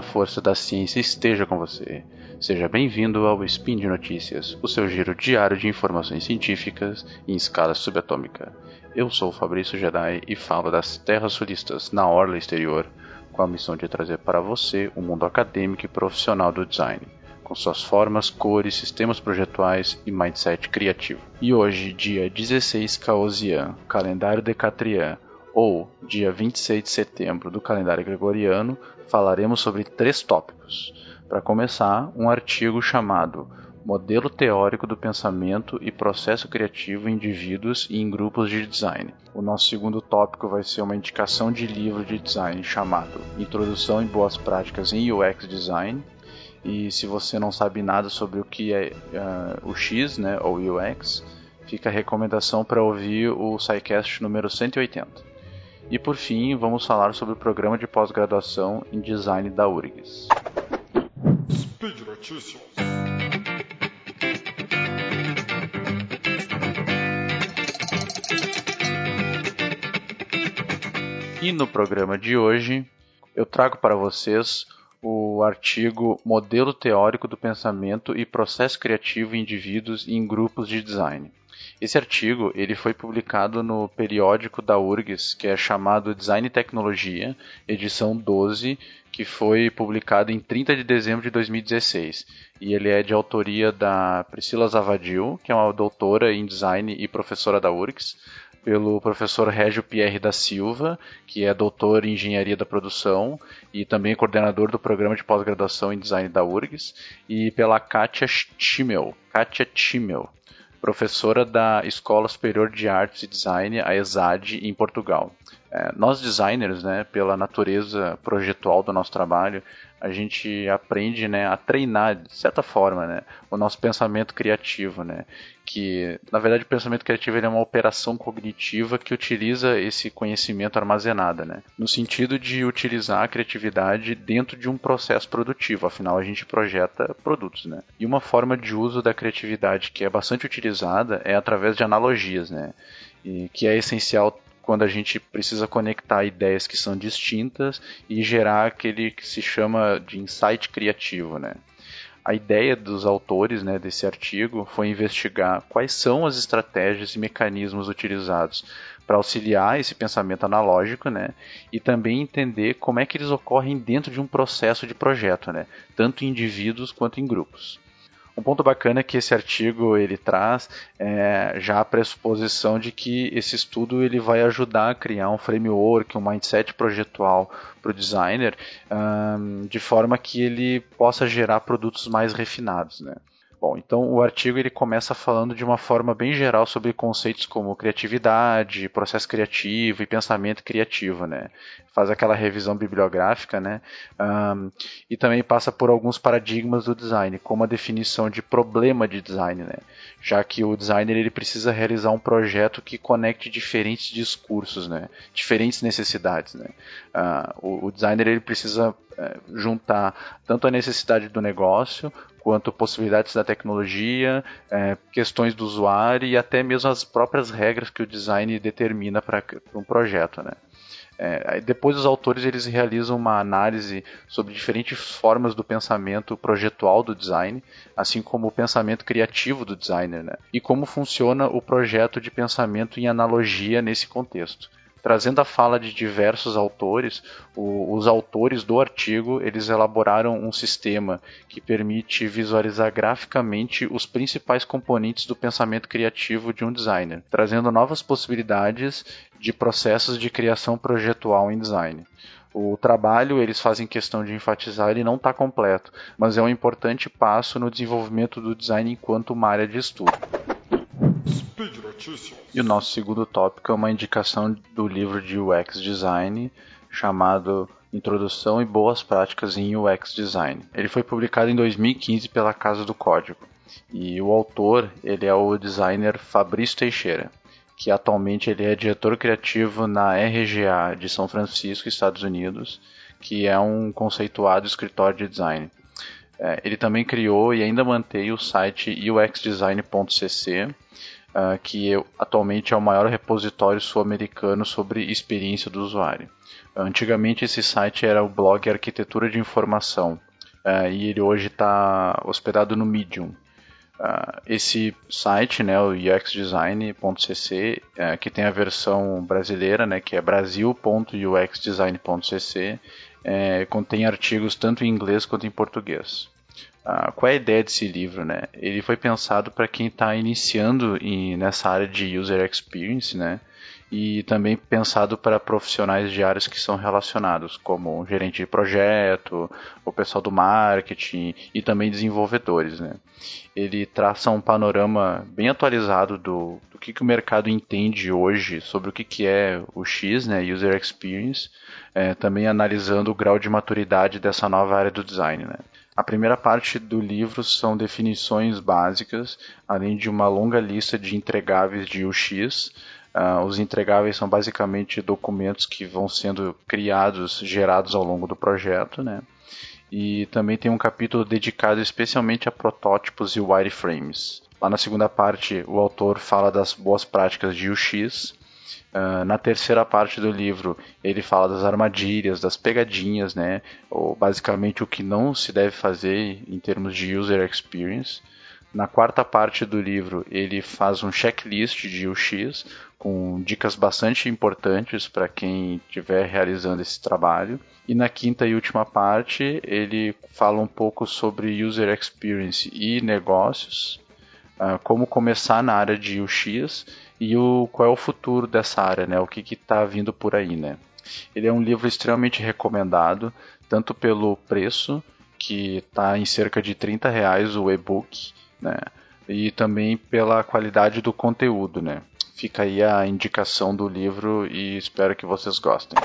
a força da ciência esteja com você. Seja bem-vindo ao Spin de Notícias, o seu giro diário de informações científicas em escala subatômica. Eu sou o Fabrício Jedi e falo das terras sulistas na orla exterior, com a missão de trazer para você o mundo acadêmico e profissional do design com suas formas, cores, sistemas projetuais e mindset criativo. E hoje, dia 16 Caosian, calendário Decatrian, ou dia 26 de setembro do calendário gregoriano, falaremos sobre três tópicos. Para começar, um artigo chamado Modelo Teórico do Pensamento e Processo Criativo em Indivíduos e em Grupos de Design. O nosso segundo tópico vai ser uma indicação de livro de design chamado Introdução em Boas Práticas em UX Design. E se você não sabe nada sobre o que é uh, o X, né, ou UX, fica a recomendação para ouvir o SciCast número 180. E por fim, vamos falar sobre o programa de pós-graduação em design da URGS. Speed Notícias. E no programa de hoje, eu trago para vocês o artigo Modelo Teórico do Pensamento e Processo Criativo em Indivíduos e em Grupos de Design. Esse artigo ele foi publicado no periódico da URGS, que é chamado Design e Tecnologia, edição 12, que foi publicado em 30 de dezembro de 2016. E ele é de autoria da Priscila Zavadil, que é uma doutora em design e professora da URGS, pelo professor Régio Pierre da Silva, que é doutor em engenharia da produção e também coordenador do programa de pós-graduação em design da URGS, e pela Kátia Schimmel. Kátia Schimmel professora da Escola Superior de Artes e Design, a ESAD, em Portugal. É, nós designers, né, pela natureza projetual do nosso trabalho, a gente aprende né, a treinar, de certa forma, né, o nosso pensamento criativo, né, que, na verdade, o pensamento criativo é uma operação cognitiva que utiliza esse conhecimento armazenado, né, no sentido de utilizar a criatividade dentro de um processo produtivo, afinal, a gente projeta produtos. Né, e uma forma de uso da criatividade que é bastante utilizada é através de analogias, né, e que é essencial quando a gente precisa conectar ideias que são distintas e gerar aquele que se chama de insight criativo, né? A ideia dos autores né, desse artigo foi investigar quais são as estratégias e mecanismos utilizados para auxiliar esse pensamento analógico, né? E também entender como é que eles ocorrem dentro de um processo de projeto, né? Tanto em indivíduos quanto em grupos. Um ponto bacana que esse artigo ele traz é, já a pressuposição de que esse estudo ele vai ajudar a criar um framework, um mindset projetual para o designer, um, de forma que ele possa gerar produtos mais refinados. Né? Bom, então o artigo ele começa falando de uma forma bem geral sobre conceitos como criatividade, processo criativo e pensamento criativo, né? Faz aquela revisão bibliográfica, né? Um, e também passa por alguns paradigmas do design, como a definição de problema de design, né? Já que o designer ele precisa realizar um projeto que conecte diferentes discursos, né? Diferentes necessidades, né? Uh, o, o, designer ele precisa uh, juntar tanto a necessidade do negócio quanto possibilidades da tecnologia, é, questões do usuário e até mesmo as próprias regras que o design determina para um projeto, né? É, depois os autores eles realizam uma análise sobre diferentes formas do pensamento projetual do design, assim como o pensamento criativo do designer, né? e como funciona o projeto de pensamento em analogia nesse contexto trazendo a fala de diversos autores, o, os autores do artigo eles elaboraram um sistema que permite visualizar graficamente os principais componentes do pensamento criativo de um designer, trazendo novas possibilidades de processos de criação projetual em design. O trabalho, eles fazem questão de enfatizar, ele não está completo, mas é um importante passo no desenvolvimento do design enquanto uma área de estudo. E o nosso segundo tópico é uma indicação do livro de UX Design chamado Introdução e Boas Práticas em UX Design. Ele foi publicado em 2015 pela Casa do Código. E o autor, ele é o designer Fabrício Teixeira, que atualmente ele é diretor criativo na RGA de São Francisco, Estados Unidos, que é um conceituado escritório de design. É, ele também criou e ainda mantém o site uxdesign.cc, uh, que atualmente é o maior repositório sul-americano sobre experiência do usuário. Antigamente esse site era o blog Arquitetura de Informação uh, e ele hoje está hospedado no Medium. Uh, esse site, né, o uxdesign.cc, uh, que tem a versão brasileira, né, que é brasil.uxdesign.cc, uh, contém artigos tanto em inglês quanto em português. Uh, qual é a ideia desse livro, né? Ele foi pensado para quem está iniciando em, nessa área de user experience, né? e também pensado para profissionais de áreas que são relacionados, como gerente de projeto, o pessoal do marketing e também desenvolvedores. Né? Ele traça um panorama bem atualizado do, do que, que o mercado entende hoje sobre o que, que é o X, né, User Experience, é, também analisando o grau de maturidade dessa nova área do design. Né? A primeira parte do livro são definições básicas, além de uma longa lista de entregáveis de UX, Uh, os entregáveis são basicamente documentos que vão sendo criados, gerados ao longo do projeto, né? E também tem um capítulo dedicado especialmente a protótipos e wireframes. Lá na segunda parte, o autor fala das boas práticas de UX. Uh, na terceira parte do livro, ele fala das armadilhas, das pegadinhas, né? Ou basicamente o que não se deve fazer em termos de user experience. Na quarta parte do livro, ele faz um checklist de UX com dicas bastante importantes para quem estiver realizando esse trabalho. E na quinta e última parte, ele fala um pouco sobre user experience e negócios, uh, como começar na área de UX e o, qual é o futuro dessa área, né? o que está vindo por aí. Né? Ele é um livro extremamente recomendado, tanto pelo preço, que está em cerca de 30 reais o e-book, né? E também pela qualidade do conteúdo, né? Fica aí a indicação do livro e espero que vocês gostem.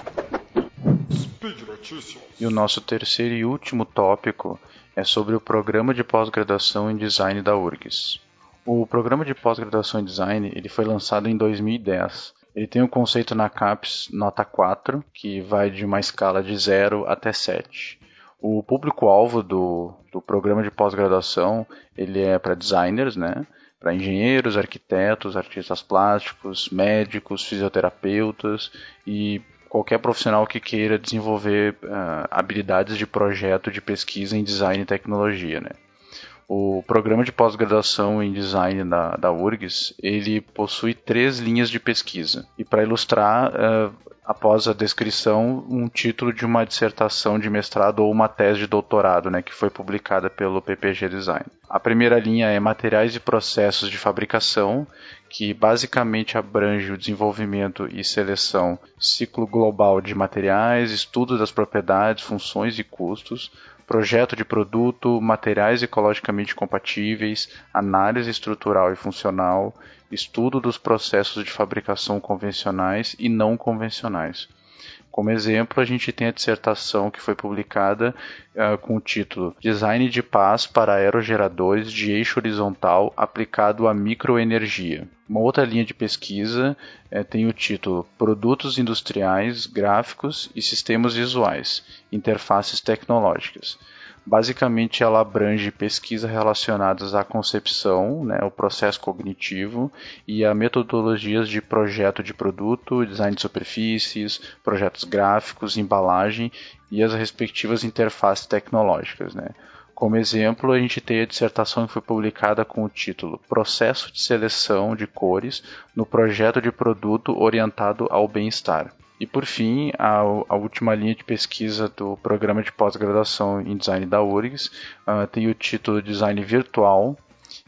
E o nosso terceiro e último tópico é sobre o programa de pós-graduação em design da URGS. O programa de pós-graduação em design ele foi lançado em 2010. Ele tem o um conceito na CAPES nota 4, que vai de uma escala de 0 até 7. O público-alvo do, do programa de pós-graduação ele é para designers, né? para engenheiros, arquitetos, artistas plásticos, médicos, fisioterapeutas e qualquer profissional que queira desenvolver uh, habilidades de projeto de pesquisa em design e tecnologia. Né? O programa de pós-graduação em design da, da URGS, ele possui três linhas de pesquisa. E para ilustrar, uh, após a descrição, um título de uma dissertação de mestrado ou uma tese de doutorado, né, que foi publicada pelo PPG Design. A primeira linha é materiais e processos de fabricação, que basicamente abrange o desenvolvimento e seleção, ciclo global de materiais, estudo das propriedades, funções e custos, projeto de produto, materiais ecologicamente compatíveis, análise estrutural e funcional, estudo dos processos de fabricação convencionais e não convencionais. Como exemplo, a gente tem a dissertação que foi publicada uh, com o título Design de paz para aerogeradores de eixo horizontal aplicado à microenergia. Uma outra linha de pesquisa uh, tem o título Produtos industriais, gráficos e sistemas visuais, interfaces tecnológicas. Basicamente, ela abrange pesquisas relacionadas à concepção, né, o processo cognitivo e a metodologias de projeto de produto, design de superfícies, projetos gráficos, embalagem e as respectivas interfaces tecnológicas. Né. Como exemplo, a gente tem a dissertação que foi publicada com o título Processo de Seleção de Cores no Projeto de Produto Orientado ao Bem-Estar. E por fim, a, a, última linha de pesquisa do programa de pós-graduação em design da URGS uh, tem o título Design Virtual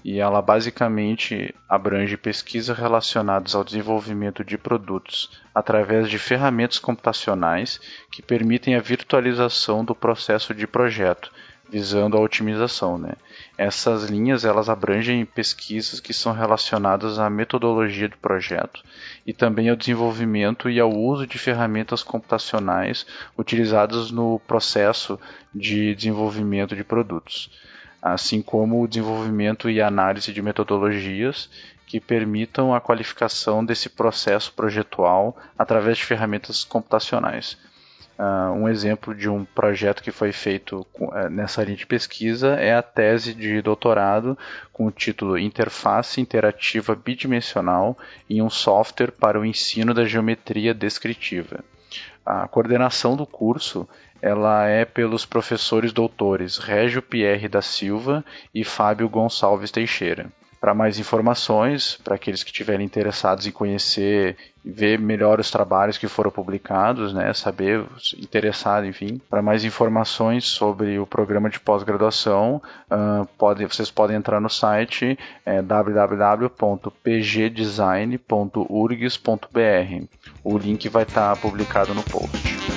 e ela basicamente abrange pesquisas relacionadas ao desenvolvimento de produtos através de ferramentas computacionais que permitem a virtualização do processo de projeto, visando a otimização. Né? Essas linhas elas abrangem pesquisas que são relacionadas à metodologia do projeto e também ao desenvolvimento e ao uso de ferramentas computacionais utilizadas no processo de desenvolvimento de produtos, assim como o desenvolvimento e análise de metodologias que permitam a qualificação desse processo projetual através de ferramentas computacionais. Uh, um exemplo de um projeto que foi feito uh, nessa linha de pesquisa é a tese de doutorado com o título Interface Interativa Bidimensional em um software para o ensino da geometria descritiva. A coordenação do curso ela é pelos professores doutores Régio Pierre da Silva e Fábio Gonçalves Teixeira. Para mais informações, para aqueles que estiverem interessados em conhecer e ver melhor os trabalhos que foram publicados, né, saber, interessado, enfim, para mais informações sobre o programa de pós-graduação, uh, pode, vocês podem entrar no site é, www.pgdesign.urgs.br. O link vai estar publicado no post.